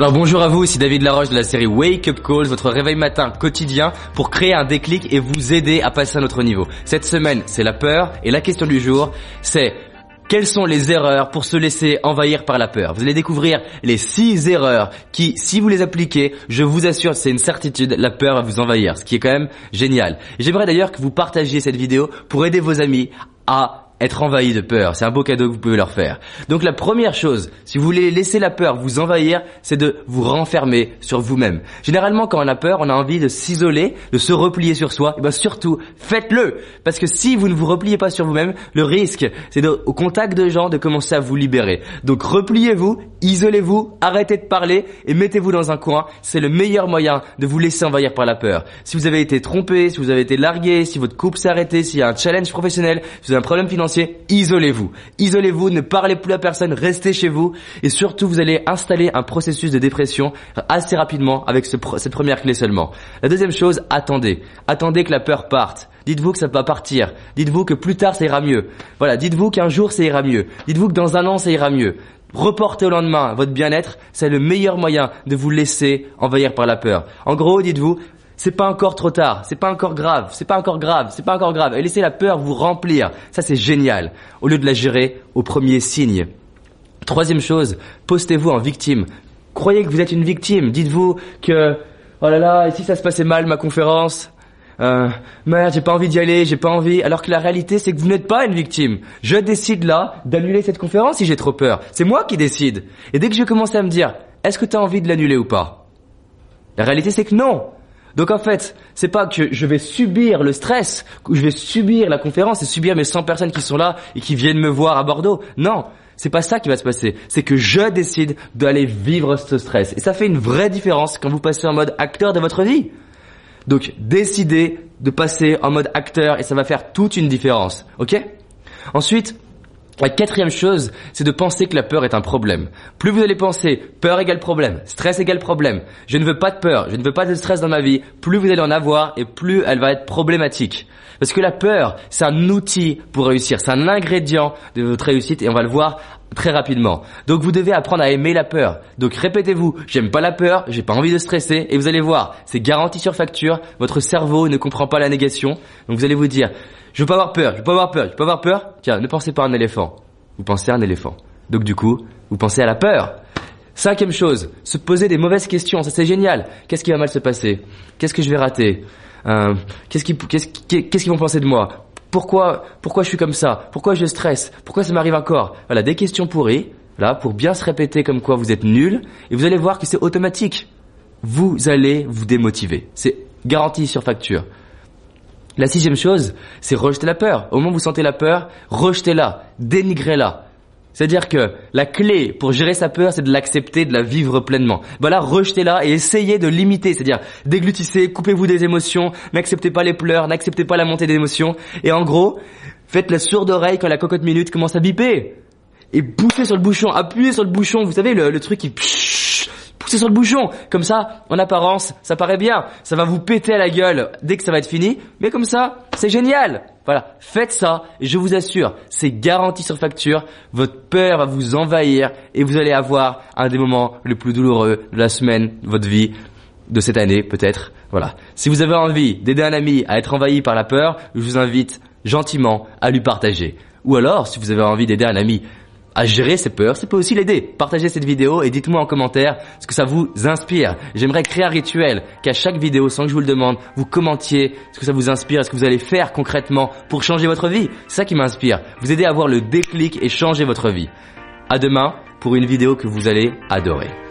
Alors bonjour à vous, ici David Laroche de la série Wake Up Calls, votre réveil matin quotidien pour créer un déclic et vous aider à passer à notre niveau. Cette semaine, c'est la peur et la question du jour, c'est quelles sont les erreurs pour se laisser envahir par la peur? Vous allez découvrir les six erreurs qui, si vous les appliquez, je vous assure, c'est une certitude, la peur va vous envahir, ce qui est quand même génial. J'aimerais d'ailleurs que vous partagiez cette vidéo pour aider vos amis à être envahi de peur. C'est un beau cadeau que vous pouvez leur faire. Donc la première chose, si vous voulez laisser la peur vous envahir, c'est de vous renfermer sur vous-même. Généralement, quand on a peur, on a envie de s'isoler, de se replier sur soi. Et bien surtout, faites-le Parce que si vous ne vous repliez pas sur vous-même, le risque, c'est au contact de gens de commencer à vous libérer. Donc repliez-vous, isolez-vous, arrêtez de parler et mettez-vous dans un coin. C'est le meilleur moyen de vous laisser envahir par la peur. Si vous avez été trompé, si vous avez été largué, si votre couple s'est arrêté, s'il y a un challenge professionnel, si vous avez un problème financier, isolez-vous. Isolez-vous, ne parlez plus à personne, restez chez vous et surtout vous allez installer un processus de dépression assez rapidement avec cette première clé seulement. La deuxième chose, attendez. Attendez que la peur parte. Dites-vous que ça va partir. Dites-vous que plus tard ça ira mieux. Voilà, dites-vous qu'un jour ça ira mieux. Dites-vous que dans un an ça ira mieux. Reportez au lendemain votre bien-être, c'est le meilleur moyen de vous laisser envahir par la peur. En gros, dites-vous, c'est pas encore trop tard, c'est pas encore grave, c'est pas encore grave, c'est pas encore grave. Et laissez la peur vous remplir. Ça, c'est génial. Au lieu de la gérer au premier signe. Troisième chose, postez-vous en victime. Croyez que vous êtes une victime. Dites-vous que, oh là là, et si ça se passait mal, ma conférence? Euh, merde, j'ai pas envie d'y aller, j'ai pas envie. Alors que la réalité, c'est que vous n'êtes pas une victime. Je décide là d'annuler cette conférence si j'ai trop peur. C'est moi qui décide. Et dès que je commence à me dire, est-ce que tu as envie de l'annuler ou pas? La réalité, c'est que non. Donc en fait, c'est pas que je vais subir le stress, que je vais subir la conférence et subir mes 100 personnes qui sont là et qui viennent me voir à Bordeaux. Non, c'est pas ça qui va se passer. C'est que je décide d'aller vivre ce stress. Et ça fait une vraie différence quand vous passez en mode acteur de votre vie. Donc décidez de passer en mode acteur et ça va faire toute une différence. Ok? Ensuite, la quatrième chose, c'est de penser que la peur est un problème. Plus vous allez penser peur égale problème, stress égale problème, je ne veux pas de peur, je ne veux pas de stress dans ma vie, plus vous allez en avoir et plus elle va être problématique. Parce que la peur, c'est un outil pour réussir, c'est un ingrédient de votre réussite et on va le voir très rapidement. Donc vous devez apprendre à aimer la peur. Donc répétez-vous, j'aime pas la peur, j'ai pas envie de stresser et vous allez voir, c'est garanti sur facture, votre cerveau ne comprend pas la négation. Donc vous allez vous dire je veux pas avoir peur, je veux pas avoir peur, je veux pas avoir peur. Tiens, ne pensez pas à un éléphant. Vous pensez à un éléphant. Donc du coup, vous pensez à la peur. Cinquième chose, se poser des mauvaises questions. Ça c'est génial. Qu'est-ce qui va mal se passer? Qu'est-ce que je vais rater? Euh, Qu'est-ce qu'ils vont penser de moi? Pourquoi pourquoi je suis comme ça? Pourquoi je stresse? Pourquoi ça m'arrive encore? Voilà, des questions pourries. Là, pour bien se répéter comme quoi vous êtes nul, et vous allez voir que c'est automatique. Vous allez vous démotiver. C'est garanti sur facture. La sixième chose, c'est rejeter la peur. Au moment où vous sentez la peur, rejetez-la, dénigrez-la. C'est-à-dire que la clé pour gérer sa peur, c'est de l'accepter, de la vivre pleinement. Voilà, rejetez-la et essayez de limiter. C'est-à-dire, déglutissez, coupez-vous des émotions, n'acceptez pas les pleurs, n'acceptez pas la montée d'émotions. Et en gros, faites la sourde oreille quand la cocotte minute commence à biper. Et poussez sur le bouchon, appuyez sur le bouchon. Vous savez, le, le truc qui poussez sur le bouchon. Comme ça, en apparence, ça paraît bien. Ça va vous péter à la gueule dès que ça va être fini. Mais comme ça, c'est génial. Voilà, faites ça et je vous assure, c'est garanti sur facture. Votre peur va vous envahir et vous allez avoir un des moments les plus douloureux de la semaine, de votre vie, de cette année peut-être. Voilà. Si vous avez envie d'aider un ami à être envahi par la peur, je vous invite gentiment à lui partager. Ou alors, si vous avez envie d'aider un ami à gérer ses peurs, ça peut aussi l'aider. Partagez cette vidéo et dites-moi en commentaire ce que ça vous inspire. J'aimerais créer un rituel qu'à chaque vidéo, sans que je vous le demande, vous commentiez ce que ça vous inspire, ce que vous allez faire concrètement pour changer votre vie. C'est ça qui m'inspire. Vous aider à avoir le déclic et changer votre vie. À demain pour une vidéo que vous allez adorer.